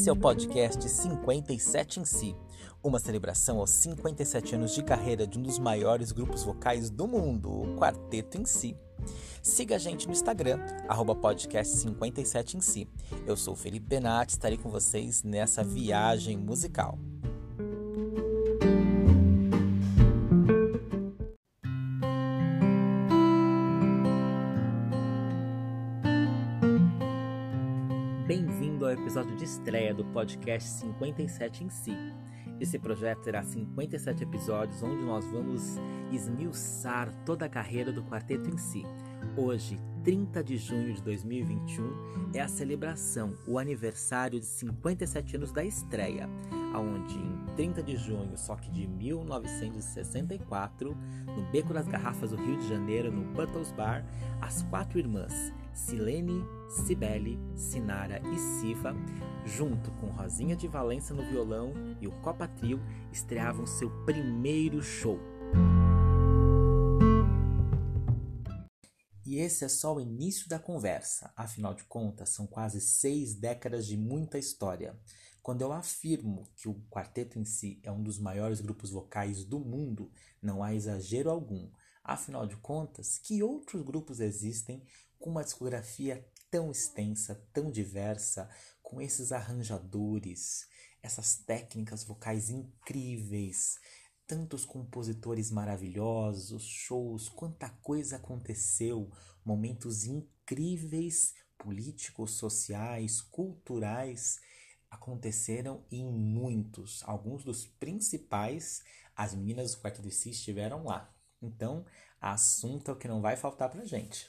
Esse é o podcast 57 em si, uma celebração aos 57 anos de carreira de um dos maiores grupos vocais do mundo, o Quarteto em Si. Siga a gente no Instagram, podcast57 em si. Eu sou Felipe Benatti, estarei com vocês nessa viagem musical. Estreia do podcast 57 em si. Esse projeto terá 57 episódios onde nós vamos esmiuçar toda a carreira do quarteto em si. Hoje, 30 de junho de 2021, é a celebração, o aniversário de 57 anos da estreia, aonde em 30 de junho, só que de 1964, no Beco das Garrafas do Rio de Janeiro, no Buttles Bar, as quatro irmãs, Silene, Cibele, Sinara e Siva, junto com Rosinha de Valença no violão e o Copa Trio, estreavam seu primeiro show. E esse é só o início da conversa, afinal de contas, são quase seis décadas de muita história. Quando eu afirmo que o quarteto em si é um dos maiores grupos vocais do mundo, não há exagero algum. Afinal de contas, que outros grupos existem com uma discografia tão extensa, tão diversa, com esses arranjadores, essas técnicas vocais incríveis, tantos compositores maravilhosos, shows, quanta coisa aconteceu, momentos incríveis, políticos, sociais, culturais aconteceram em muitos, alguns dos principais, as meninas do Quarto de estiveram lá. Então, assunto é o que não vai faltar pra gente.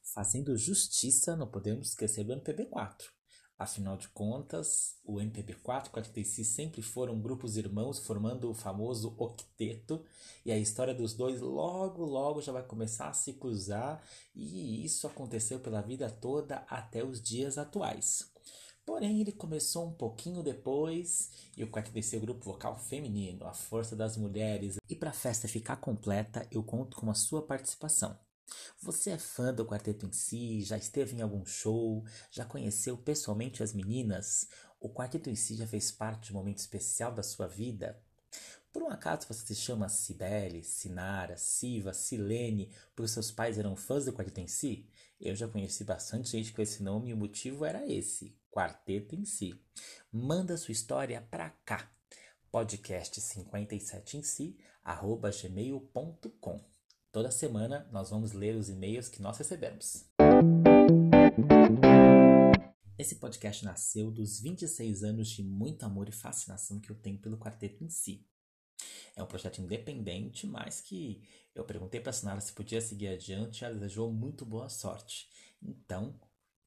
Fazendo justiça, não podemos esquecer do MPB4. Afinal de contas, o MPB4 e o 46 sempre foram grupos irmãos formando o famoso octeto, e a história dos dois logo logo já vai começar a se cruzar, e isso aconteceu pela vida toda até os dias atuais. Porém, ele começou um pouquinho depois e o quarteto é o grupo vocal feminino, a força das mulheres. E para a festa ficar completa, eu conto com a sua participação. Você é fã do quarteto em si? Já esteve em algum show? Já conheceu pessoalmente as meninas? O quarteto em si já fez parte de um momento especial da sua vida? Por um acaso você se chama Cibele, Sinara, Siva, Silene, porque seus pais eram fãs do quarteto em si? Eu já conheci bastante gente com esse nome e o motivo era esse, quarteto em si. Manda sua história pra cá. Podcast 57 em si, arroba gmail.com. Toda semana nós vamos ler os e-mails que nós recebemos. Esse podcast nasceu dos 26 anos de muito amor e fascinação que eu tenho pelo quarteto em si. É um projeto independente, mas que eu perguntei para a Sinara se podia seguir adiante e ela desejou muito boa sorte. Então,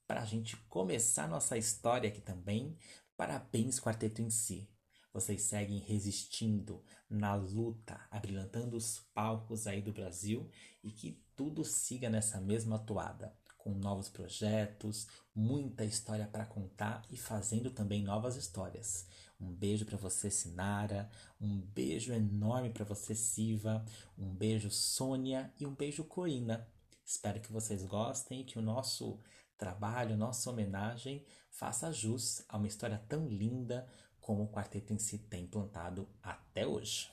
para a gente começar nossa história aqui também, parabéns, quarteto em si. Vocês seguem resistindo na luta, abrilhantando os palcos aí do Brasil e que tudo siga nessa mesma toada, com novos projetos, muita história para contar e fazendo também novas histórias. Um beijo para você, Sinara, um beijo enorme para você, Siva, um beijo, Sônia e um beijo, Corina. Espero que vocês gostem e que o nosso trabalho, nossa homenagem faça jus a uma história tão linda, como o quarteto em si tem plantado até hoje.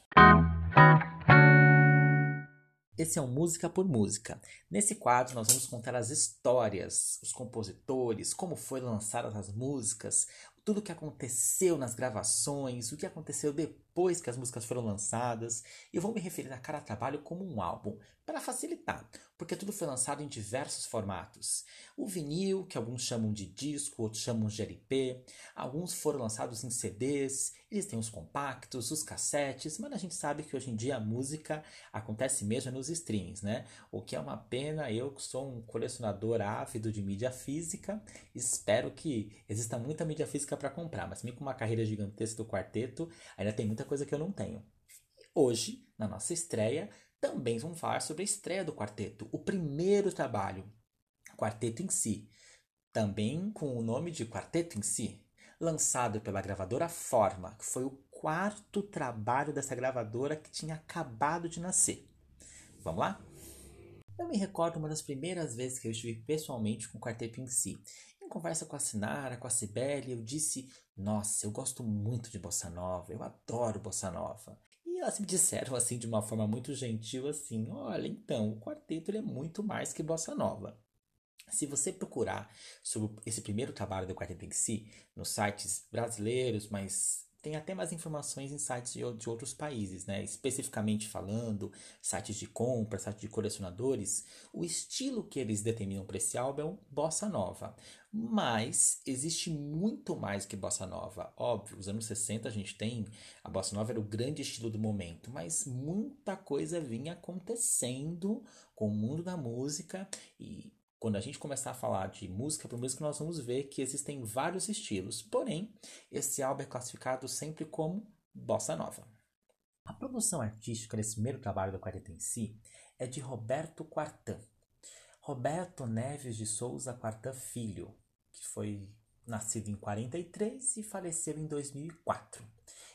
Esse é o Música por Música. Nesse quadro, nós vamos contar as histórias, os compositores, como foram lançadas as músicas, tudo o que aconteceu nas gravações, o que aconteceu depois que as músicas foram lançadas. Eu vou me referir a cada trabalho como um álbum, para facilitar, porque tudo foi lançado em diversos formatos. O vinil, que alguns chamam de disco, outros chamam de LP, alguns foram lançados em CDs, eles têm os compactos, os cassetes, mas a gente sabe que hoje em dia a música acontece mesmo nos streams, né? O que é uma pena, eu que sou um colecionador ávido de mídia física, espero que exista muita mídia física para comprar, mas me com uma carreira gigantesca do quarteto, ainda tem muita coisa que eu não tenho. Hoje, na nossa estreia, também vamos falar sobre a estreia do quarteto, o primeiro trabalho, Quarteto em Si, também com o nome de Quarteto em Si, lançado pela gravadora Forma, que foi o quarto trabalho dessa gravadora que tinha acabado de nascer. Vamos lá? Eu me recordo uma das primeiras vezes que eu estive pessoalmente com o quarteto em si conversa com a Sinara, com a Cibele, eu disse: Nossa, eu gosto muito de bossa nova, eu adoro bossa nova. E elas me disseram assim, de uma forma muito gentil, assim: Olha, então, o quarteto ele é muito mais que bossa nova. Se você procurar sobre esse primeiro trabalho do quarteto em si, nos sites brasileiros, mas tem até mais informações em sites de, de outros países, né? Especificamente falando, sites de compra, sites de colecionadores, o estilo que eles determinam para esse álbum é um bossa nova. Mas existe muito mais que bossa nova. Óbvio, os anos 60 a gente tem, a bossa nova era o grande estilo do momento, mas muita coisa vinha acontecendo com o mundo da música e quando a gente começar a falar de música por música, nós vamos ver que existem vários estilos. Porém, esse álbum é classificado sempre como bossa nova. A produção artística desse primeiro trabalho do quarteto em si é de Roberto Quartan. Roberto Neves de Souza Quartan Filho, que foi nascido em 43 e faleceu em 2004.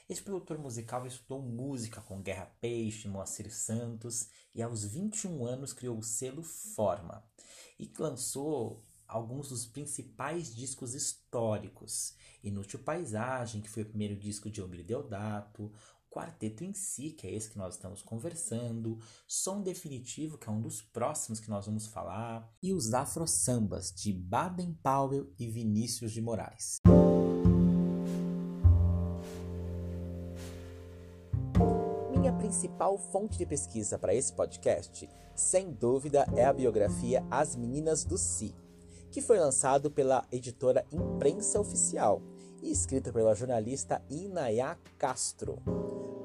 Esse produtor musical estudou música com Guerra Peixe, Moacir Santos e aos 21 anos criou o selo Forma e lançou alguns dos principais discos históricos. Inútil Paisagem, que foi o primeiro disco de Omir Deodato, Quarteto em si, que é esse que nós estamos conversando, Som Definitivo, que é um dos próximos que nós vamos falar, e os Afro Sambas, de Baden Powell e Vinícius de Moraes. Principal fonte de pesquisa para esse podcast, sem dúvida, é a biografia As Meninas do Si, que foi lançado pela editora Imprensa Oficial e escrita pela jornalista Inaya Castro,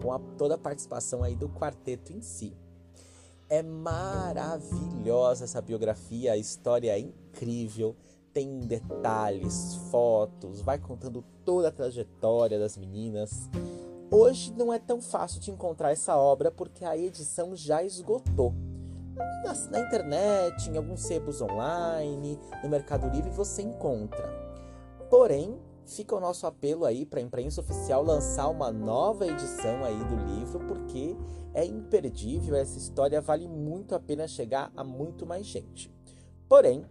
com a, toda a participação aí do quarteto em si. É maravilhosa essa biografia, a história é incrível, tem detalhes, fotos, vai contando toda a trajetória das meninas Hoje não é tão fácil de encontrar essa obra porque a edição já esgotou. Na, na, internet, em alguns sebos online, no Mercado Livre você encontra. Porém, fica o nosso apelo aí para a imprensa oficial lançar uma nova edição aí do livro porque é imperdível, essa história vale muito a pena chegar a muito mais gente. Porém,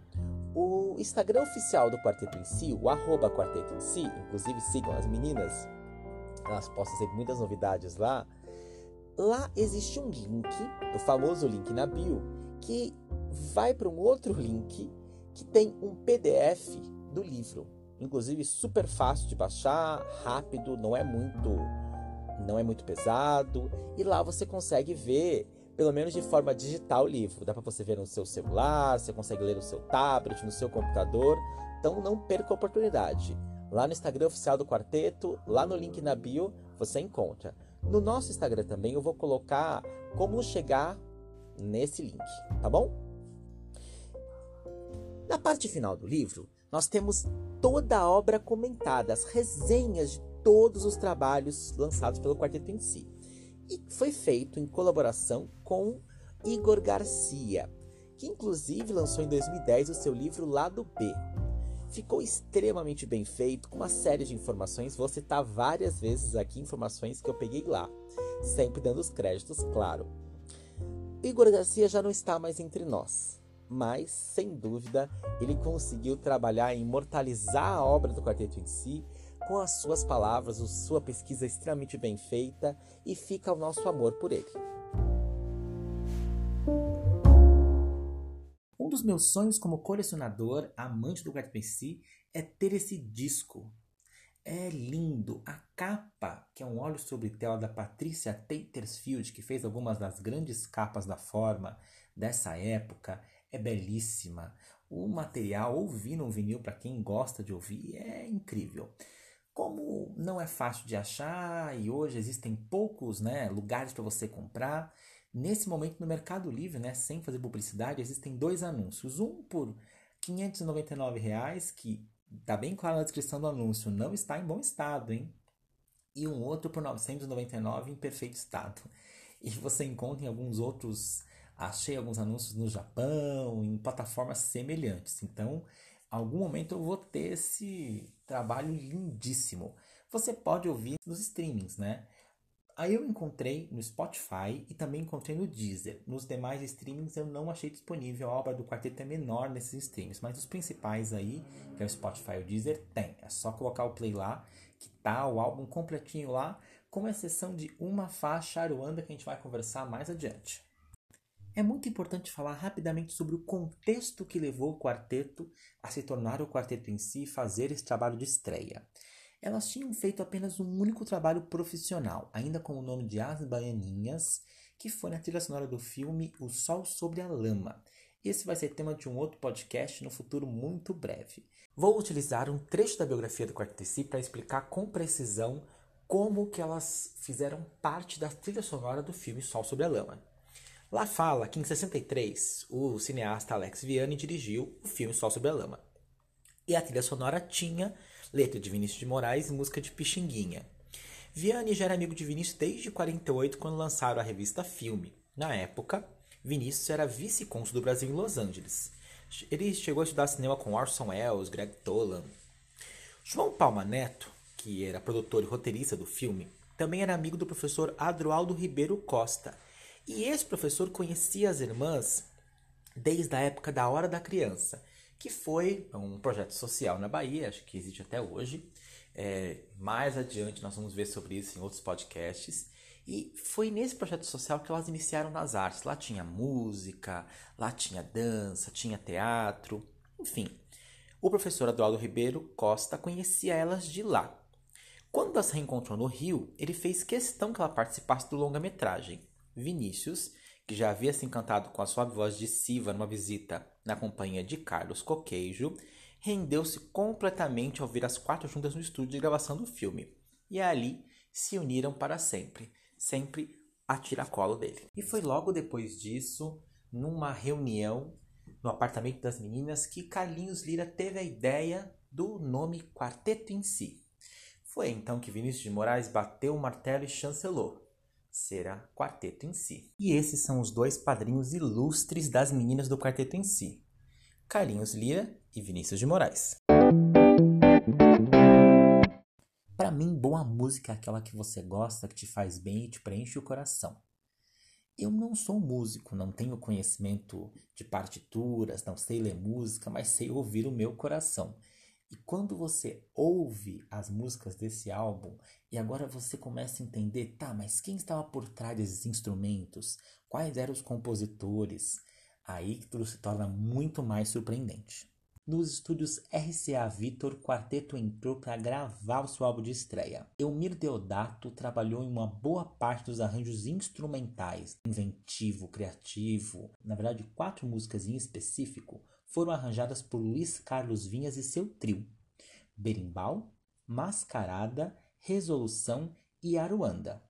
o Instagram oficial do Quarteto em Si, o arroba Quarteto em Si, inclusive sigam as meninas, elas postam sempre muitas novidades lá. Lá existe um link, o famoso link na bio, que vai para um outro link que tem um PDF do livro. Inclusive super fácil de baixar, rápido, não é muito não é muito pesado e lá você consegue ver pelo menos de forma digital o livro. Dá para você ver no seu celular, você consegue ler no seu tablet, no seu computador. Então não perca a oportunidade. Lá no Instagram oficial do quarteto, lá no link na bio, você encontra. No nosso Instagram também eu vou colocar como chegar nesse link, tá bom? Na parte final do livro, nós temos toda a obra comentada, as resenhas de todos os trabalhos lançados pelo quarteto em si. E foi feito em colaboração com Igor Garcia, que inclusive lançou em 2010 o seu livro Lado B, Ficou extremamente bem feito, com uma série de informações. Vou citar várias vezes aqui informações que eu peguei lá, sempre dando os créditos, claro. Igor Garcia já não está mais entre nós, mas, sem dúvida, ele conseguiu trabalhar em imortalizar a obra do quarteto em si, com as suas palavras, sua pesquisa extremamente bem feita, e fica o nosso amor por ele. Dos meus sonhos como colecionador, amante do Garth si, é ter esse disco. É lindo. A capa, que é um óleo sobre tela da Patricia Tatersfield, que fez algumas das grandes capas da forma dessa época, é belíssima. O material, ouvir no vinil, para quem gosta de ouvir, é incrível. Como não é fácil de achar e hoje existem poucos né, lugares para você comprar, Nesse momento, no Mercado Livre, né, sem fazer publicidade, existem dois anúncios. Um por 599 reais, que está bem claro na descrição do anúncio, não está em bom estado, hein? E um outro por R$ 999 em perfeito estado. E você encontra em alguns outros, achei alguns anúncios no Japão, em plataformas semelhantes. Então, algum momento eu vou ter esse trabalho lindíssimo. Você pode ouvir nos streamings, né? Aí eu encontrei no Spotify e também encontrei no Deezer. Nos demais streamings eu não achei disponível. A obra do quarteto é menor nesses streams, mas os principais aí, que é o Spotify e o Deezer, tem. É só colocar o play lá, que tá o álbum completinho lá, com exceção de uma faixa Aruanda que a gente vai conversar mais adiante. É muito importante falar rapidamente sobre o contexto que levou o quarteto a se tornar o quarteto em si e fazer esse trabalho de estreia. Elas tinham feito apenas um único trabalho profissional, ainda com o nome de As Baianinhas, que foi na trilha sonora do filme O Sol sobre a Lama. Esse vai ser tema de um outro podcast no futuro muito breve. Vou utilizar um trecho da biografia do Quarteto Si para explicar com precisão como que elas fizeram parte da trilha sonora do filme Sol sobre a Lama. Lá fala que em 63 o cineasta Alex Vianney dirigiu o filme Sol sobre a Lama. E a trilha sonora tinha letra de Vinícius de Moraes e música de Pixinguinha. Vianney já era amigo de Vinícius desde 48, quando lançaram a revista Filme. Na época, Vinícius era vice-cônsul do Brasil em Los Angeles. Ele chegou a estudar cinema com Orson Welles, Greg Tolan. João Palma Neto, que era produtor e roteirista do filme, também era amigo do professor Adroaldo Ribeiro Costa. E esse professor conhecia as irmãs desde a época da Hora da Criança que foi um projeto social na Bahia, acho que existe até hoje. É, mais adiante nós vamos ver sobre isso em outros podcasts. E foi nesse projeto social que elas iniciaram nas artes. Lá tinha música, lá tinha dança, tinha teatro, enfim. O professor Eduardo Ribeiro Costa conhecia elas de lá. Quando se reencontrou no Rio, ele fez questão que ela participasse do longa-metragem. Vinícius que já havia se encantado com a suave voz de Siva numa visita na companhia de Carlos Coqueijo, rendeu-se completamente ao ver as quatro juntas no estúdio de gravação do filme. E ali se uniram para sempre, sempre a tiracolo dele. E foi logo depois disso, numa reunião no apartamento das meninas, que Carlinhos Lira teve a ideia do nome Quarteto em Si. Foi então que Vinícius de Moraes bateu o martelo e chancelou será quarteto em si. E esses são os dois padrinhos ilustres das meninas do quarteto em si: Carlinhos Lira e Vinícius de Moraes. Para mim, boa música é aquela que você gosta, que te faz bem e te preenche o coração. Eu não sou músico, não tenho conhecimento de partituras, não sei ler música, mas sei ouvir o meu coração. E quando você ouve as músicas desse álbum e agora você começa a entender, tá, mas quem estava por trás desses instrumentos? Quais eram os compositores? Aí tudo se torna muito mais surpreendente. Nos estúdios RCA Victor, quarteto entrou para gravar o seu álbum de estreia. Elmir Deodato trabalhou em uma boa parte dos arranjos instrumentais, inventivo, criativo. Na verdade, quatro músicas em específico foram arranjadas por Luiz Carlos Vinhas e seu trio: Berimbau, Mascarada, Resolução e Aruanda.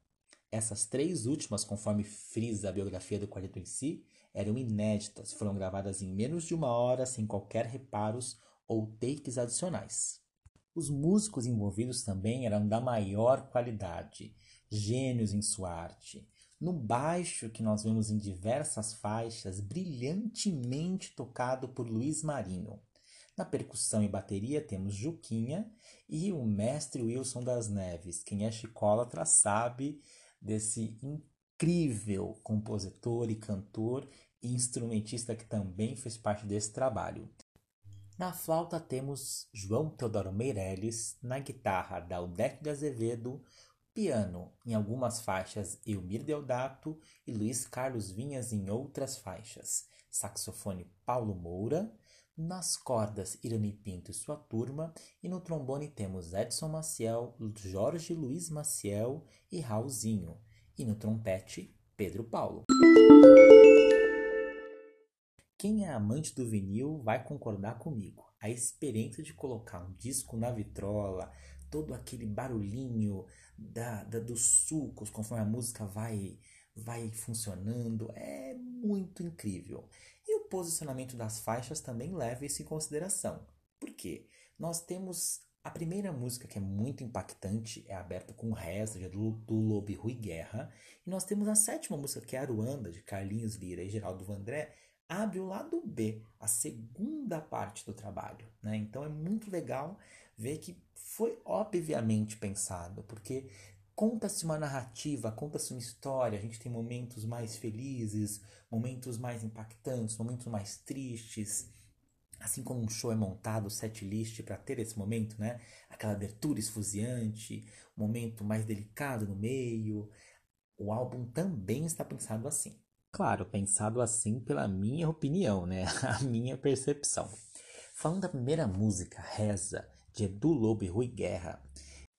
Essas três últimas, conforme frisa a biografia do quarteto em si, eram inéditas, foram gravadas em menos de uma hora, sem qualquer reparos ou takes adicionais. Os músicos envolvidos também eram da maior qualidade, gênios em sua arte. No baixo, que nós vemos em diversas faixas, brilhantemente tocado por Luiz Marinho. Na percussão e bateria temos Juquinha e o mestre Wilson das Neves. Quem é chicólatra sabe desse incrível compositor e cantor e instrumentista que também fez parte desse trabalho. Na flauta temos João Teodoro Meirelles, na guitarra Daldeque de Azevedo, Piano, em algumas faixas, Elmir Deodato e Luiz Carlos Vinhas em outras faixas. Saxofone, Paulo Moura. Nas cordas, Irani Pinto e sua turma. E no trombone temos Edson Maciel, Jorge Luiz Maciel e Raulzinho. E no trompete, Pedro Paulo. Quem é amante do vinil vai concordar comigo. A experiência de colocar um disco na vitrola, todo aquele barulhinho da, da, dos sucos conforme a música vai, vai funcionando é muito incrível. E o posicionamento das faixas também leva isso em consideração. Por quê? Nós temos a primeira música que é muito impactante, é aberta com resto, do, do Lobo Rui Guerra. E nós temos a sétima música, que é Aruanda, de Carlinhos Lira e Geraldo Vandré, abre o lado B, a segunda parte do trabalho. Né? Então é muito legal ver que foi obviamente pensado, porque conta-se uma narrativa, conta-se uma história, a gente tem momentos mais felizes, momentos mais impactantes, momentos mais tristes. Assim como um show é montado, set list para ter esse momento, né? Aquela abertura esfuziante, momento mais delicado no meio. O álbum também está pensado assim. Claro, pensado assim pela minha opinião, né? A minha percepção. Falando da primeira música, Reza, de Edu Lobo e Rui Guerra,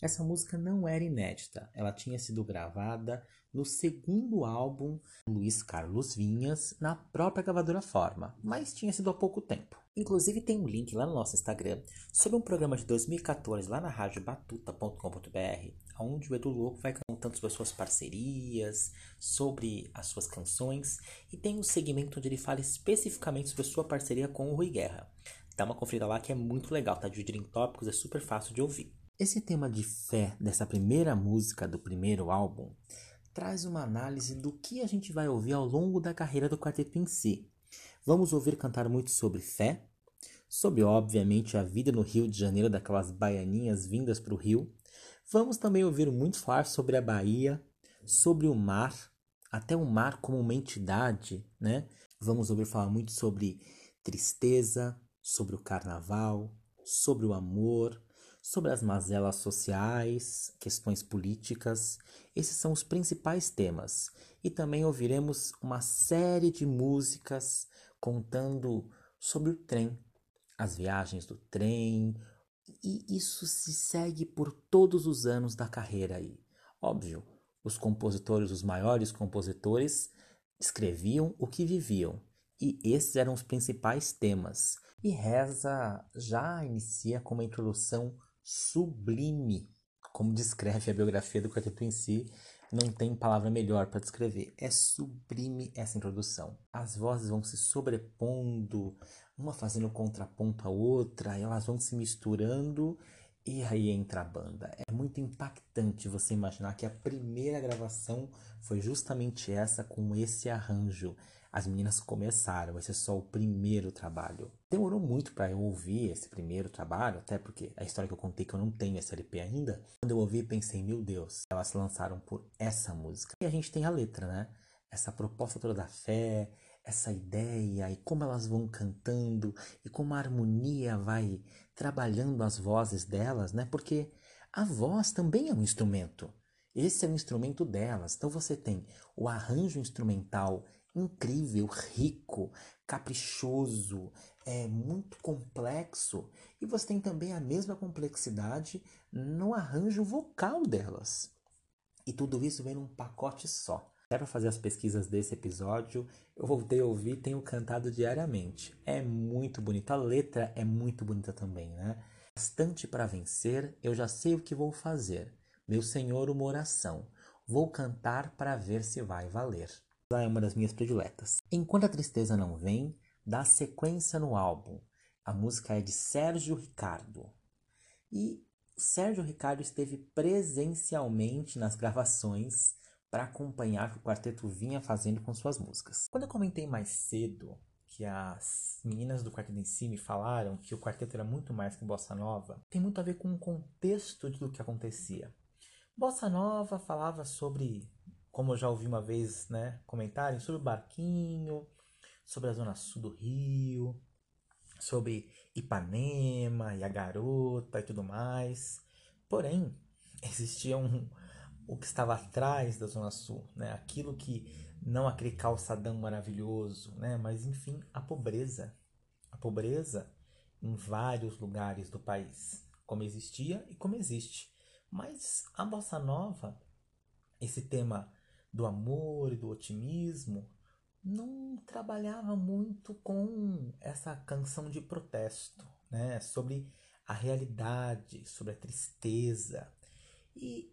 essa música não era inédita, ela tinha sido gravada no segundo álbum Luiz Carlos Vinhas, na própria gravadora Forma, mas tinha sido há pouco tempo. Inclusive tem um link lá no nosso Instagram sobre um programa de 2014 lá na rádio batuta.com.br, onde o Edu Louco vai contando sobre as suas parcerias, sobre as suas canções, e tem um segmento onde ele fala especificamente sobre a sua parceria com o Rui Guerra. Dá uma conferida lá que é muito legal, tá dividido em tópicos, é super fácil de ouvir. Esse tema de fé dessa primeira música do primeiro álbum traz uma análise do que a gente vai ouvir ao longo da carreira do quarteto em si. Vamos ouvir cantar muito sobre fé, sobre obviamente a vida no Rio de Janeiro daquelas baianinhas vindas para o Rio. Vamos também ouvir muito falar sobre a Bahia, sobre o mar, até o mar como uma entidade, né? Vamos ouvir falar muito sobre tristeza, sobre o carnaval, sobre o amor, sobre as mazelas sociais, questões políticas. Esses são os principais temas. E também ouviremos uma série de músicas contando sobre o trem, as viagens do trem, e isso se segue por todos os anos da carreira aí. Óbvio, os compositores, os maiores compositores, escreviam o que viviam, e esses eram os principais temas. E Reza já inicia com uma introdução sublime, como descreve a biografia do quarteto em si, não tem palavra melhor para descrever. É sublime essa introdução. As vozes vão se sobrepondo, uma fazendo contraponto à outra, elas vão se misturando e aí entra a banda. É muito impactante você imaginar que a primeira gravação foi justamente essa com esse arranjo as meninas começaram, esse é só o primeiro trabalho. Demorou muito para eu ouvir esse primeiro trabalho, até porque a história que eu contei que eu não tenho esse LP ainda. Quando eu ouvi, pensei, meu Deus, elas se lançaram por essa música. E a gente tem a letra, né? Essa proposta toda da fé, essa ideia e como elas vão cantando e como a harmonia vai trabalhando as vozes delas, né? Porque a voz também é um instrumento. Esse é o instrumento delas. Então você tem o arranjo instrumental incrível, rico, caprichoso, é muito complexo. E você tem também a mesma complexidade no arranjo vocal delas. E tudo isso vem num pacote só. Até para fazer as pesquisas desse episódio, eu voltei a ouvir tenho cantado diariamente. É muito bonito. A letra é muito bonita também, né? Bastante para vencer, eu já sei o que vou fazer. Meu Senhor, uma oração. Vou cantar para ver se vai valer é uma das minhas prediletas. Enquanto a Tristeza Não Vem, dá sequência no álbum. A música é de Sérgio Ricardo. E Sérgio Ricardo esteve presencialmente nas gravações para acompanhar o que o quarteto vinha fazendo com suas músicas. Quando eu comentei mais cedo que as meninas do quarteto em si me falaram que o quarteto era muito mais que bossa nova, tem muito a ver com o contexto do que acontecia. Bossa nova falava sobre como eu já ouvi uma vez, né, comentarem sobre o barquinho, sobre a zona sul do Rio, sobre Ipanema e a garota e tudo mais. Porém, existia um o que estava atrás da zona sul, né? Aquilo que não aquele calçadão maravilhoso, né? Mas enfim, a pobreza. A pobreza em vários lugares do país, como existia e como existe. Mas a bossa nova, esse tema do amor e do otimismo, não trabalhava muito com essa canção de protesto, né? Sobre a realidade, sobre a tristeza. E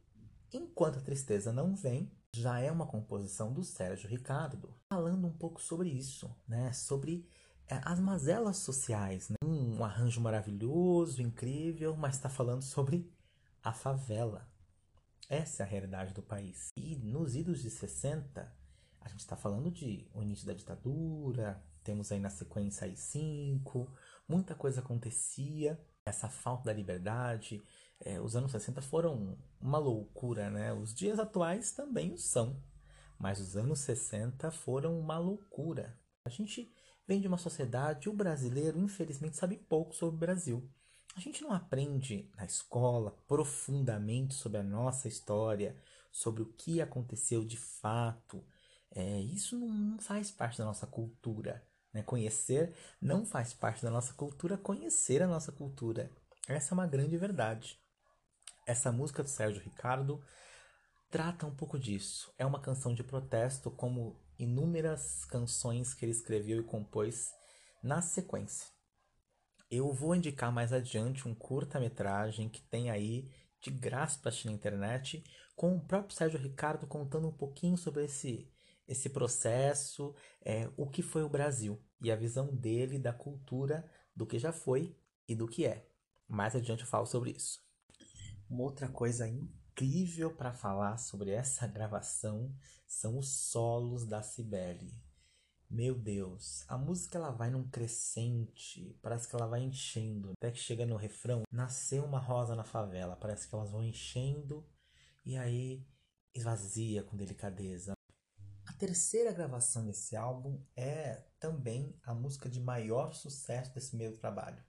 enquanto a tristeza não vem, já é uma composição do Sérgio Ricardo, falando um pouco sobre isso, né? Sobre é, as mazelas sociais, né? um arranjo maravilhoso, incrível, mas está falando sobre a favela, essa é a realidade do país. E nos idos de 60, a gente está falando de o início da ditadura, temos aí na sequência aí cinco, muita coisa acontecia, essa falta da liberdade. É, os anos 60 foram uma loucura, né? Os dias atuais também o são, mas os anos 60 foram uma loucura. A gente vem de uma sociedade, o brasileiro, infelizmente, sabe pouco sobre o Brasil. A gente não aprende na escola profundamente sobre a nossa história, sobre o que aconteceu de fato. É, isso não faz parte da nossa cultura. Né? Conhecer não faz parte da nossa cultura, conhecer a nossa cultura. Essa é uma grande verdade. Essa música do Sérgio Ricardo trata um pouco disso. É uma canção de protesto, como inúmeras canções que ele escreveu e compôs na sequência. Eu vou indicar mais adiante um curta-metragem que tem aí de graça para na internet, com o próprio Sérgio Ricardo contando um pouquinho sobre esse, esse processo, é, o que foi o Brasil e a visão dele da cultura, do que já foi e do que é. Mais adiante eu falo sobre isso. Uma outra coisa incrível para falar sobre essa gravação são os solos da Cibele. Meu Deus, a música ela vai num crescente, parece que ela vai enchendo, até que chega no refrão, nasceu uma rosa na favela, parece que elas vão enchendo e aí esvazia com delicadeza. A terceira gravação desse álbum é também a música de maior sucesso desse meu trabalho.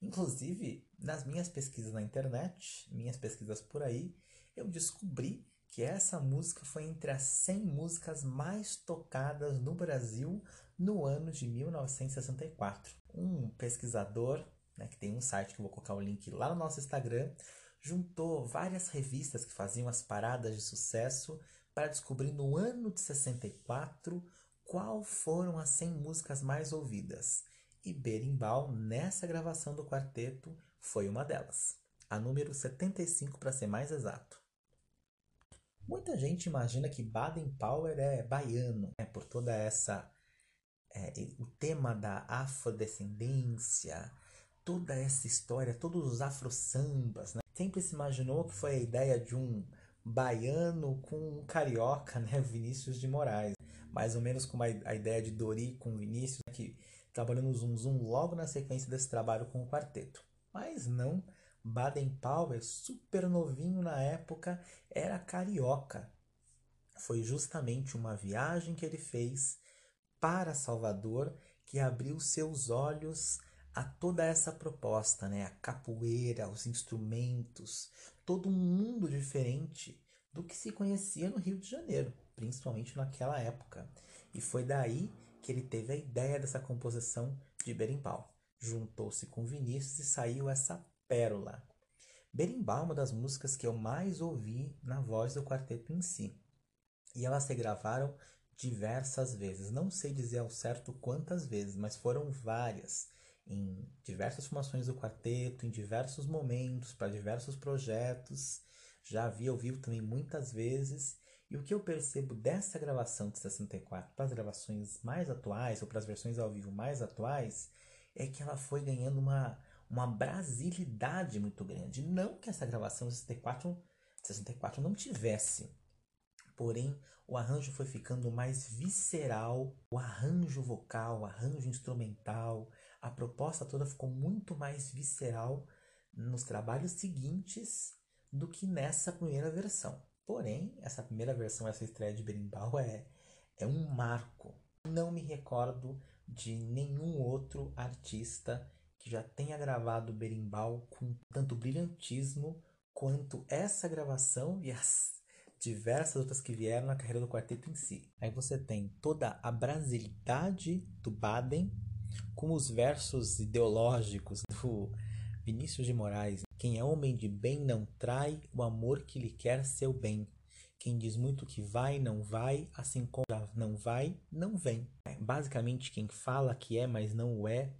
Inclusive, nas minhas pesquisas na internet, minhas pesquisas por aí, eu descobri que essa música foi entre as 100 músicas mais tocadas no Brasil no ano de 1964. Um pesquisador, né, que tem um site que eu vou colocar o link lá no nosso Instagram, juntou várias revistas que faziam as paradas de sucesso para descobrir no ano de 64 qual foram as 100 músicas mais ouvidas. E Berimbau, nessa gravação do quarteto, foi uma delas, a número 75 para ser mais exato. Muita gente imagina que Baden Powell é baiano, né, por toda essa é, o tema da afrodescendência, toda essa história, todos os afro-sambas, né? Sempre se imaginou que foi a ideia de um baiano com um carioca, né, Vinícius de Moraes, mais ou menos como a, ideia de Dori com Vinícius, né, que trabalhou no Zum Zum logo na sequência desse trabalho com o quarteto. Mas não, Baden Powell, super novinho na época, era carioca. Foi justamente uma viagem que ele fez para Salvador que abriu seus olhos a toda essa proposta, né? A capoeira, os instrumentos, todo um mundo diferente do que se conhecia no Rio de Janeiro, principalmente naquela época. E foi daí que ele teve a ideia dessa composição de berimbau. Juntou-se com Vinícius e saiu essa pérola. Berimbau é uma das músicas que eu mais ouvi na voz do quarteto em si. E elas se gravaram diversas vezes. Não sei dizer ao certo quantas vezes, mas foram várias. Em diversas formações do quarteto, em diversos momentos, para diversos projetos. Já vi ao vivo também muitas vezes. E o que eu percebo dessa gravação de 64 para as gravações mais atuais, ou para as versões ao vivo mais atuais, é que ela foi ganhando uma uma brasilidade muito grande. Não que essa gravação de 64, 64 não tivesse, porém o arranjo foi ficando mais visceral, o arranjo vocal, o arranjo instrumental, a proposta toda ficou muito mais visceral nos trabalhos seguintes do que nessa primeira versão. Porém, essa primeira versão, essa estreia de Berimbau é, é um marco. Não me recordo de nenhum outro artista que já tenha gravado berimbau com tanto brilhantismo quanto essa gravação e as diversas outras que vieram na carreira do quarteto em si. Aí você tem toda a brasilidade do Baden com os versos ideológicos do Vinícius de Moraes. Quem é homem de bem não trai o amor que lhe quer seu bem. Quem diz muito que vai, não vai, assim como não vai, não vem. Basicamente, quem fala que é, mas não o é,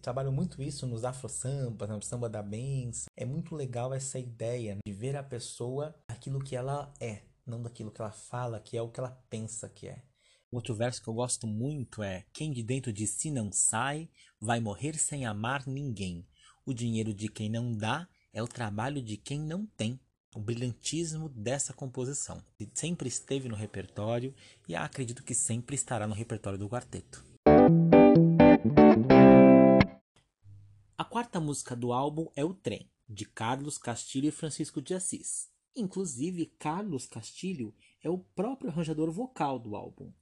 trabalho muito isso nos afro-sambas, no samba da benção. É muito legal essa ideia de ver a pessoa aquilo que ela é, não daquilo que ela fala, que é o que ela pensa que é. Outro verso que eu gosto muito é: Quem de dentro de si não sai, vai morrer sem amar ninguém. O dinheiro de quem não dá é o trabalho de quem não tem. O brilhantismo dessa composição sempre esteve no repertório e acredito que sempre estará no repertório do quarteto. A quarta música do álbum é O Trem, de Carlos Castilho e Francisco de Assis. Inclusive, Carlos Castilho é o próprio arranjador vocal do álbum.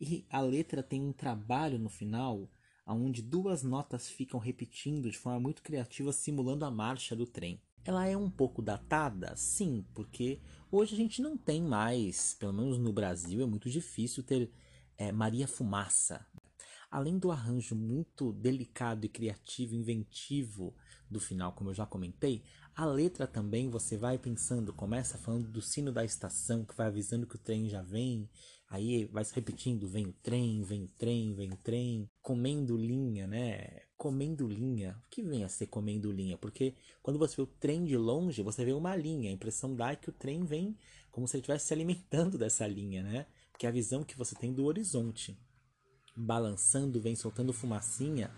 E a letra tem um trabalho no final onde duas notas ficam repetindo de forma muito criativa, simulando a marcha do trem. Ela é um pouco datada, sim, porque hoje a gente não tem mais, pelo menos no Brasil, é muito difícil ter é, Maria Fumaça. Além do arranjo muito delicado e criativo, inventivo do final, como eu já comentei, a letra também você vai pensando, começa falando do sino da estação que vai avisando que o trem já vem, Aí vai se repetindo, vem o trem, vem o trem, vem o trem, comendo linha, né? Comendo linha. O que vem a ser comendo linha? Porque quando você vê o trem de longe, você vê uma linha. A impressão dá é que o trem vem como se ele estivesse se alimentando dessa linha, né? Porque é a visão que você tem do horizonte. Balançando, vem soltando fumacinha,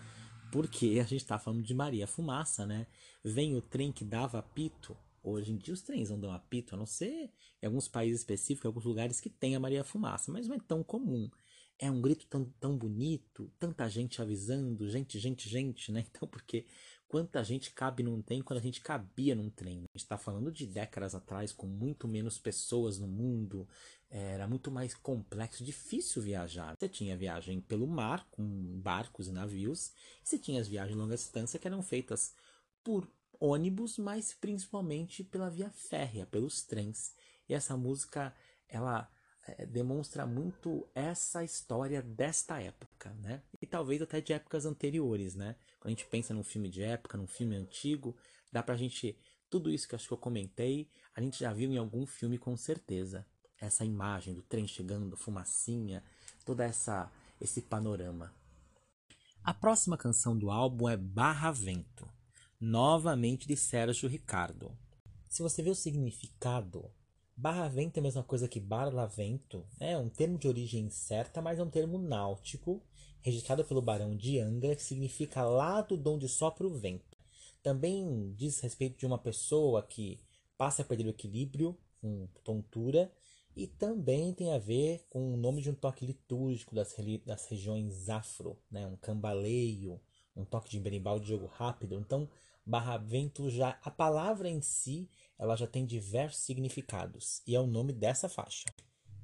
porque a gente está falando de Maria Fumaça, né? Vem o trem que dava apito, Hoje em dia os trens não dão apito, a não ser em alguns países específicos, em alguns lugares que tem a Maria Fumaça, mas não é tão comum. É um grito tão, tão bonito, tanta gente avisando, gente, gente, gente, né? Então, porque quanta gente cabe num trem quando a gente cabia num trem? A gente está falando de décadas atrás, com muito menos pessoas no mundo, era muito mais complexo, difícil viajar. Você tinha viagem pelo mar, com barcos e navios, e você tinha as viagens de longa distância que eram feitas por ônibus, mas principalmente pela via férrea, pelos trens. E essa música, ela é, demonstra muito essa história desta época, né? E talvez até de épocas anteriores, né? Quando a gente pensa num filme de época, num filme antigo, dá pra gente tudo isso que acho que eu comentei, a gente já viu em algum filme com certeza. Essa imagem do trem chegando, fumacinha, toda essa esse panorama. A próxima canção do álbum é Barra Vento novamente de Sérgio Ricardo. Se você vê o significado, barra-vento é a mesma coisa que barlavento, é um termo de origem incerta, mas é um termo náutico, registrado pelo Barão de Angra, que significa lado de onde sopra o vento. Também diz respeito de uma pessoa que passa a perder o equilíbrio com tontura e também tem a ver com o nome de um toque litúrgico das, das regiões afro, né? um cambaleio, um toque de berimbau de jogo rápido. Então, barra vento já a palavra em si ela já tem diversos significados e é o nome dessa faixa.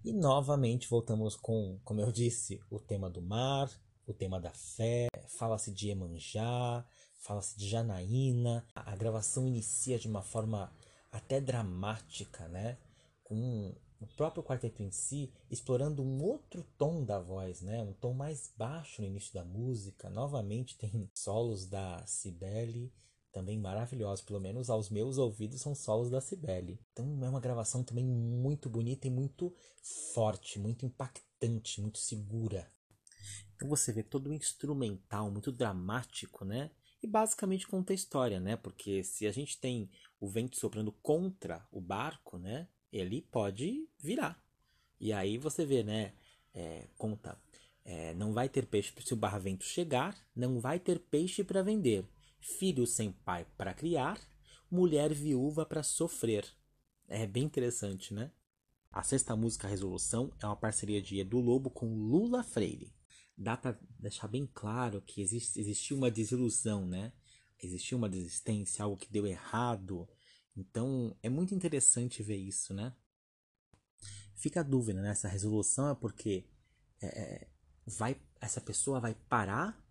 E novamente voltamos com, como eu disse, o tema do mar, o tema da fé, fala-se de Emanjá, fala-se de Janaína. A gravação inicia de uma forma até dramática, né? Com o próprio quarteto em si explorando um outro tom da voz, né? Um tom mais baixo no início da música. Novamente tem solos da Cibele também maravilhosos, pelo menos aos meus ouvidos são solos da Cibele. Então é uma gravação também muito bonita e muito forte, muito impactante, muito segura. Então você vê todo o instrumental, muito dramático, né? E basicamente conta a história, né? Porque se a gente tem o vento soprando contra o barco, né? Ele pode virar. E aí você vê, né? É, conta. É, não vai ter peixe se o barra-vento chegar, não vai ter peixe para vender filho sem pai para criar, mulher viúva para sofrer. É bem interessante, né? A sexta música, Resolução, é uma parceria de Edu Lobo com Lula Freire. Dá para deixar bem claro que existe, existiu uma desilusão, né? Existiu uma desistência, algo que deu errado. Então é muito interessante ver isso, né? Fica a dúvida, né? Essa resolução é porque é, é vai, essa pessoa vai parar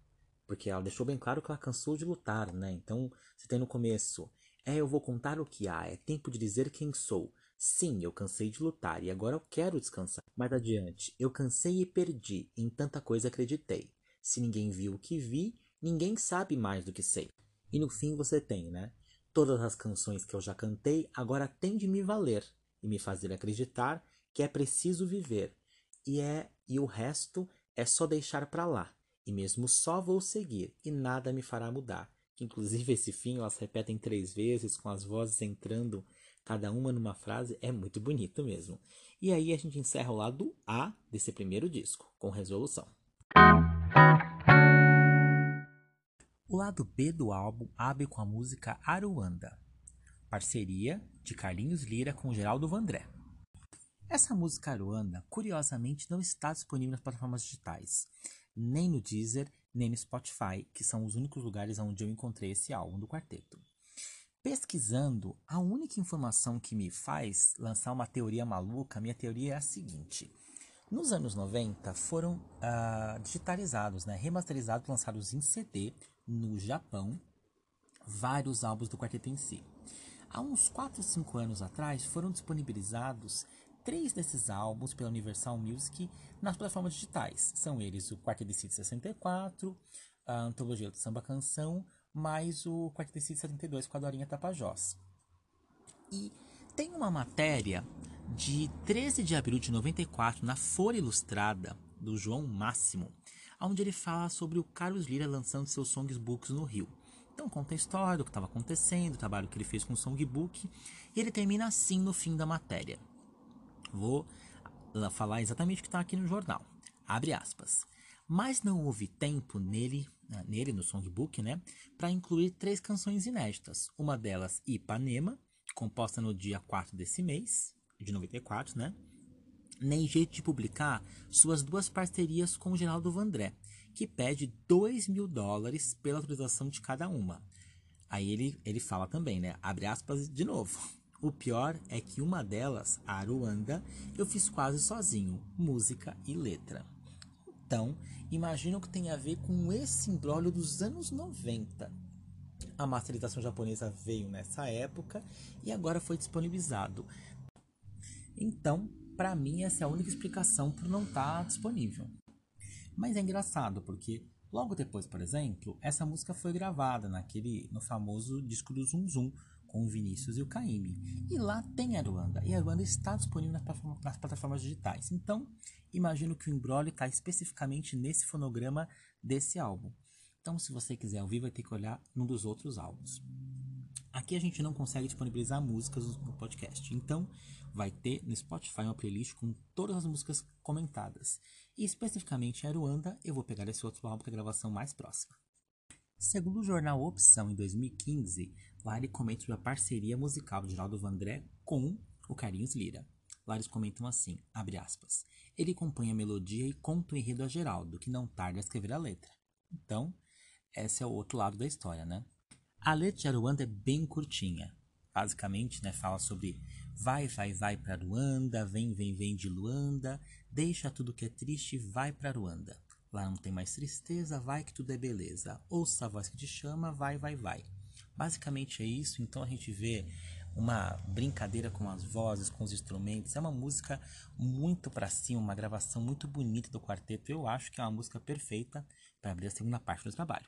porque ela deixou bem claro que ela cansou de lutar, né? Então, você tem no começo: É, eu vou contar o que há, é tempo de dizer quem sou. Sim, eu cansei de lutar e agora eu quero descansar. Mais adiante, eu cansei e perdi, em tanta coisa acreditei. Se ninguém viu o que vi, ninguém sabe mais do que sei. E no fim você tem, né? Todas as canções que eu já cantei agora têm de me valer e me fazer acreditar que é preciso viver. E é e o resto é só deixar para lá e mesmo só vou seguir, e nada me fará mudar. Inclusive, esse fim elas repetem três vezes, com as vozes entrando cada uma numa frase, é muito bonito mesmo. E aí a gente encerra o lado A desse primeiro disco, com resolução. O lado B do álbum abre com a música Aruanda, parceria de Carlinhos Lira com Geraldo Vandré. Essa música Aruanda, curiosamente, não está disponível nas plataformas digitais nem no Deezer, nem no Spotify, que são os únicos lugares onde eu encontrei esse álbum do quarteto. Pesquisando, a única informação que me faz lançar uma teoria maluca, minha teoria é a seguinte. Nos anos 90 foram uh, digitalizados, né, remasterizados, lançados em CD no Japão, vários álbuns do quarteto em si. Há uns 4 ou 5 anos atrás foram disponibilizados três desses álbuns pela Universal Music nas plataformas digitais. São eles o Quarteto de Cid 64, a Antologia do Samba Canção, mais o Quarteto de Cid 72 com a Dorinha Tapajós. E tem uma matéria de 13 de abril de 94 na Folha Ilustrada do João Máximo, onde ele fala sobre o Carlos Lira lançando seus songbooks no Rio. Então conta a história do que estava acontecendo, o trabalho que ele fez com o songbook, e ele termina assim no fim da matéria. Vou falar exatamente o que está aqui no jornal. Abre aspas. Mas não houve tempo nele, ah, nele no songbook, né, para incluir três canções inéditas. Uma delas, Ipanema, composta no dia 4 desse mês, de 94, né? Nem jeito de publicar suas duas parcerias com o Geraldo Vandré, que pede 2 mil dólares pela autorização de cada uma. Aí ele, ele fala também, né? Abre aspas de novo. O pior é que uma delas, a Aruanda, eu fiz quase sozinho, música e letra. Então, imagino que tem a ver com esse embrólio dos anos 90. A masterização japonesa veio nessa época e agora foi disponibilizado. Então, para mim, essa é a única explicação por não estar tá disponível. Mas é engraçado, porque logo depois, por exemplo, essa música foi gravada naquele no famoso disco do Zum Zum, com o Vinícius e o Caime. E lá tem a Ruanda, e a Ruanda está disponível nas plataformas digitais. Então, imagino que o embrólio está especificamente nesse fonograma desse álbum. Então, se você quiser ouvir, vai ter que olhar num dos outros álbuns. Aqui a gente não consegue disponibilizar músicas no podcast, então vai ter no Spotify uma playlist com todas as músicas comentadas. E especificamente a Ruanda, eu vou pegar esse outro álbum que é gravação mais próxima. Segundo o jornal Opção, em 2015, ele comenta sobre a parceria musical de Geraldo Vandré com o Carlinhos Lira. Lá eles comentam assim, abre aspas, ele compõe a melodia e conta o enredo a Geraldo, que não tarda a escrever a letra. Então, esse é o outro lado da história, né? A letra de Aruanda é bem curtinha. Basicamente, né, fala sobre vai, vai, vai para Aruanda, vem, vem, vem de Luanda, deixa tudo que é triste, vai para Aruanda. Lá não tem mais tristeza, vai que tudo é beleza. Ouça a voz que te chama, vai, vai, vai. Basicamente é isso, então a gente vê uma brincadeira com as vozes, com os instrumentos. É uma música muito para cima, uma gravação muito bonita do quarteto. Eu acho que é uma música perfeita para abrir a segunda parte do trabalho.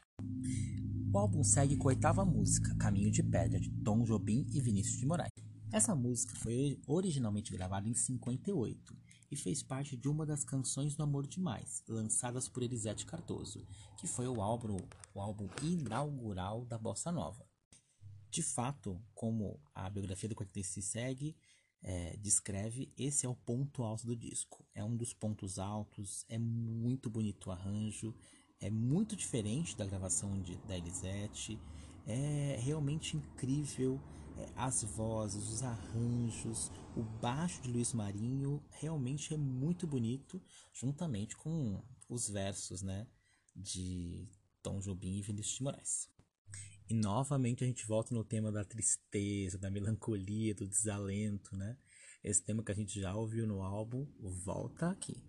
O álbum segue com a oitava música, Caminho de Pedra, de Tom Jobim e Vinícius de Moraes. Essa música foi originalmente gravada em 58 e fez parte de uma das canções do Amor Demais, lançadas por Elisete Cardoso, que foi o álbum, o álbum inaugural da Bossa Nova. De fato, como a biografia do quarteto se segue, é, descreve, esse é o ponto alto do disco. É um dos pontos altos, é muito bonito o arranjo, é muito diferente da gravação de, da Elisete, é realmente incrível é, as vozes, os arranjos, o baixo de Luiz Marinho realmente é muito bonito, juntamente com os versos, né, de Tom Jobim e Vinícius de Moraes. E novamente a gente volta no tema da tristeza, da melancolia, do desalento, né? Esse tema que a gente já ouviu no álbum volta aqui.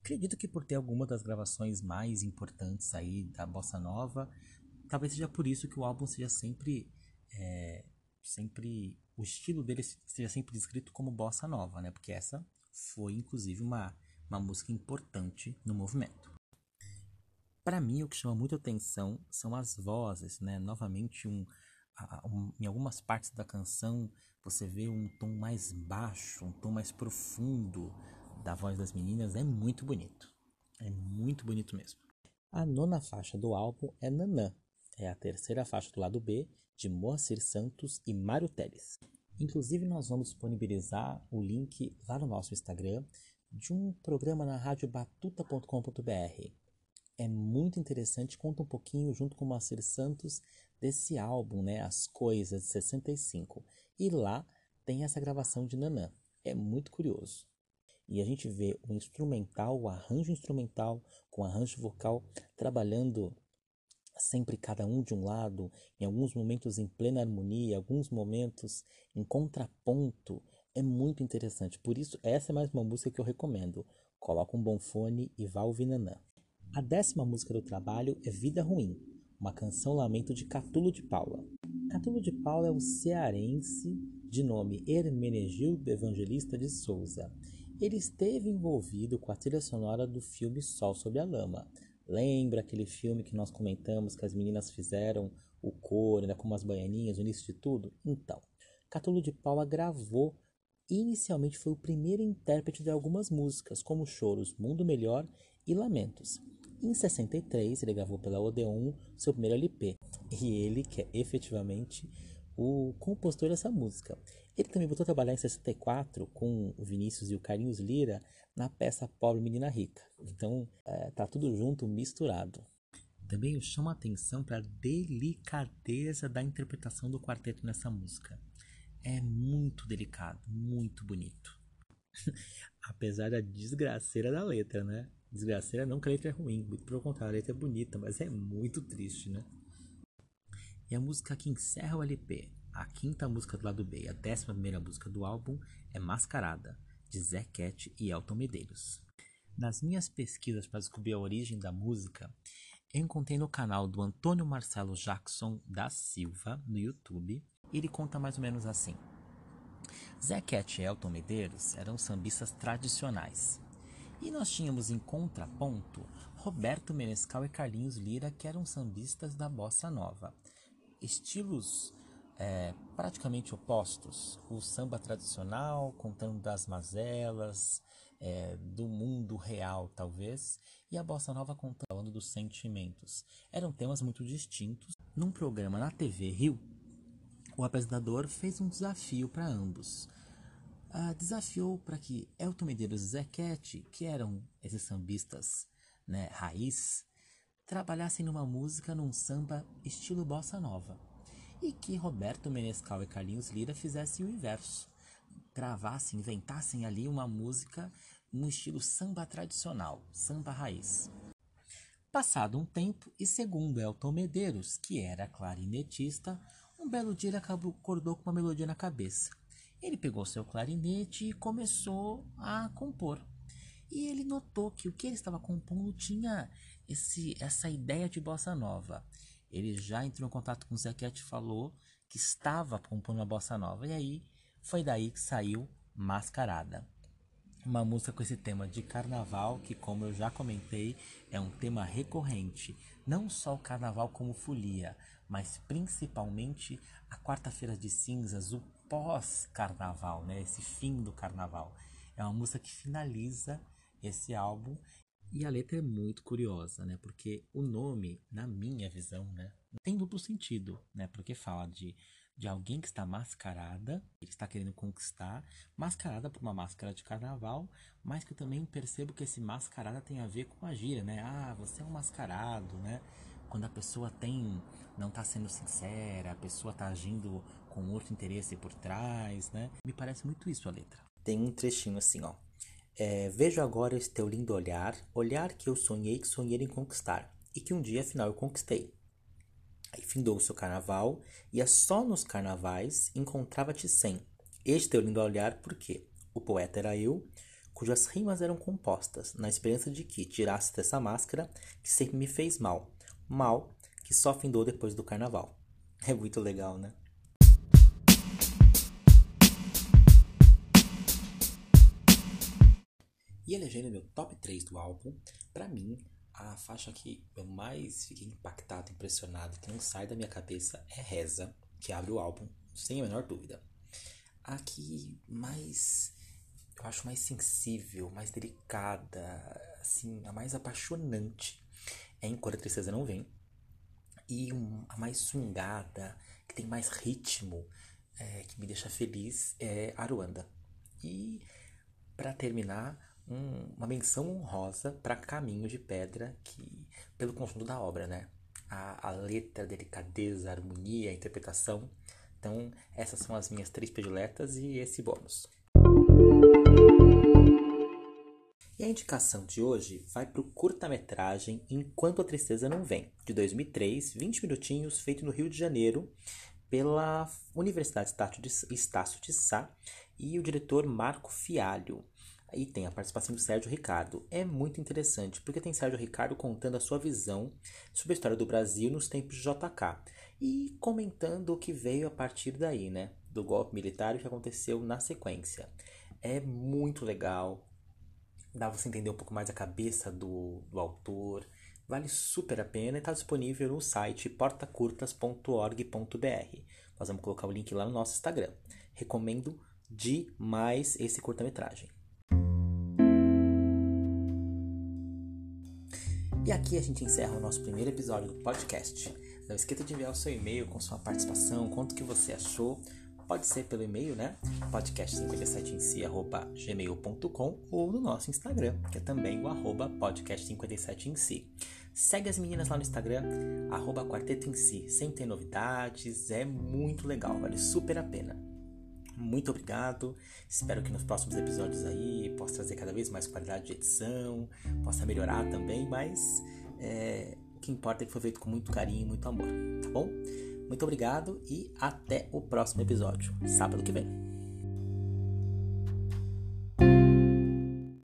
Acredito que por ter alguma das gravações mais importantes aí da bossa nova, talvez seja por isso que o álbum seja sempre é, sempre o estilo dele seja sempre descrito como bossa nova, né? Porque essa foi inclusive uma, uma música importante no movimento. Para mim, o que chama muita atenção são as vozes, né? Novamente, um, um, em algumas partes da canção você vê um tom mais baixo, um tom mais profundo da voz das meninas. É muito bonito. É muito bonito mesmo. A nona faixa do álbum é Nanã. É a terceira faixa do lado B de Moacir Santos e Mário Teles. Inclusive, nós vamos disponibilizar o link lá no nosso Instagram de um programa na rádio batuta.com.br. É muito interessante, conta um pouquinho junto com o Moacir Santos desse álbum, né, As Coisas, de 65. E lá tem essa gravação de Nanã. É muito curioso. e a gente vê o instrumental, o arranjo instrumental com arranjo vocal trabalhando sempre cada um de um lado, em alguns momentos em plena harmonia, em alguns momentos em contraponto, é muito interessante. Por isso, essa é mais uma música que eu recomendo. Coloca um bom fone e vá ouvir Nanã. A décima música do trabalho é Vida Ruim, uma canção lamento de Catulo de Paula. Catulo de Paula é um cearense de nome Hermenegildo Evangelista de Souza. Ele esteve envolvido com a trilha sonora do filme Sol sobre a Lama. Lembra aquele filme que nós comentamos que as meninas fizeram o coro, né, como as baianinhas, o início de tudo? Então, Catulo de Paula gravou inicialmente foi o primeiro intérprete de algumas músicas, como Choros, Mundo Melhor e Lamentos. Em 63, ele gravou pela Odeon seu primeiro LP, e ele que é efetivamente o compositor dessa música. Ele também voltou a trabalhar em 64 com o Vinícius e o Carlinhos Lira na peça Pobre Menina Rica. Então, é, tá tudo junto, misturado. Também eu chamo a atenção para a delicadeza da interpretação do quarteto nessa música. É muito delicado, muito bonito. Apesar da desgraceira da letra, né? Desgraceira não que a letra é ruim, muito pelo contrário, a letra é bonita, mas é muito triste, né? E a música que encerra o LP, a quinta música do lado B, a décima primeira música do álbum, é Mascarada, de Zé Cat e Elton Medeiros. Nas minhas pesquisas para descobrir a origem da música, encontrei no canal do Antônio Marcelo Jackson da Silva, no YouTube, e ele conta mais ou menos assim. Zé Cat e Elton Medeiros eram sambistas tradicionais, e nós tínhamos em contraponto Roberto Menescal e Carlinhos Lira, que eram sambistas da bossa nova. Estilos é, praticamente opostos. O samba tradicional, contando das mazelas, é, do mundo real, talvez, e a bossa nova contando dos sentimentos. Eram temas muito distintos. Num programa na TV Rio, o apresentador fez um desafio para ambos uh, desafiou para que Elton Medeiros e Zequete, que eram esses sambistas né, raiz, trabalhassem numa música num samba estilo bossa nova e que Roberto Menescal e Carlinhos Lira fizessem o inverso, gravassem, inventassem ali uma música no estilo samba tradicional, samba raiz. Passado um tempo, e segundo Elton Medeiros, que era clarinetista, um belo dia ele acordou com uma melodia na cabeça. Ele pegou seu clarinete e começou a compor. E ele notou que o que ele estava compondo tinha esse, essa ideia de bossa nova. Ele já entrou em contato com o Zequete e falou que estava compondo uma bossa nova. E aí foi daí que saiu Mascarada. Uma música com esse tema de carnaval, que, como eu já comentei, é um tema recorrente. Não só o carnaval como folia, mas principalmente a quarta-feira de cinzas, o pós-carnaval, né? Esse fim do carnaval. É uma música que finaliza esse álbum e a letra é muito curiosa, né? Porque o nome, na minha visão, né, tem duplo sentido, né? Porque fala de de alguém que está mascarada, ele está querendo conquistar, mascarada por uma máscara de carnaval, mas que eu também percebo que esse mascarada tem a ver com a gíria, né? Ah, você é um mascarado, né? Quando a pessoa tem não está sendo sincera, a pessoa está agindo com outro interesse por trás, né? Me parece muito isso a letra. Tem um trechinho assim, ó. É, Vejo agora esse teu lindo olhar, olhar que eu sonhei que sonhei em conquistar, e que um dia afinal eu conquistei. Aí findou o seu carnaval, e é só nos carnavais encontrava-te sem. Este teu lindo olhar, porque o poeta era eu, cujas rimas eram compostas, na esperança de que tirasse dessa máscara que sempre me fez mal. Mal que só findou depois do carnaval. É muito legal, né? E elegendo meu top 3 do álbum, para mim, a faixa que eu mais fiquei impactado, impressionado, que não sai da minha cabeça é Reza, que abre o álbum, sem a menor dúvida. A que mais eu acho mais sensível, mais delicada, assim, a mais apaixonante é Enquanto a Tristeza Não Vem. E um, a mais sungada, que tem mais ritmo, é, que me deixa feliz, é Aruanda. E para terminar, um, uma menção honrosa para Caminho de Pedra, que pelo conjunto da obra, né? A, a letra, a delicadeza, a harmonia, a interpretação. Então, essas são as minhas três prediletas e esse bônus. E a indicação de hoje vai para o curta-metragem Enquanto a Tristeza Não Vem, de 2003, 20 minutinhos, feito no Rio de Janeiro pela Universidade Estácio de Sá e o diretor Marco Fialho. Aí tem a participação do Sérgio Ricardo. É muito interessante, porque tem Sérgio Ricardo contando a sua visão sobre a história do Brasil nos tempos de JK e comentando o que veio a partir daí, né? Do golpe militar e o que aconteceu na sequência. É muito legal, dá você entender um pouco mais a cabeça do, do autor. Vale super a pena e está disponível no site portacurtas.org.br. Nós vamos colocar o link lá no nosso Instagram. Recomendo demais esse curta-metragem. E aqui a gente encerra o nosso primeiro episódio do podcast. Não esqueça de enviar o seu e-mail com sua participação, quanto que você achou. Pode ser pelo e-mail, né? podcast57emsi.gmail.com ou no nosso Instagram, que é também o arroba podcast57emsi. Segue as meninas lá no Instagram, arroba quarteto em si, sem ter novidades, é muito legal, vale super a pena. Muito obrigado, espero que nos próximos episódios aí possa trazer cada vez mais qualidade de edição, possa melhorar também, mas é, o que importa é que foi feito com muito carinho e muito amor, tá bom? Muito obrigado e até o próximo episódio, sábado que vem.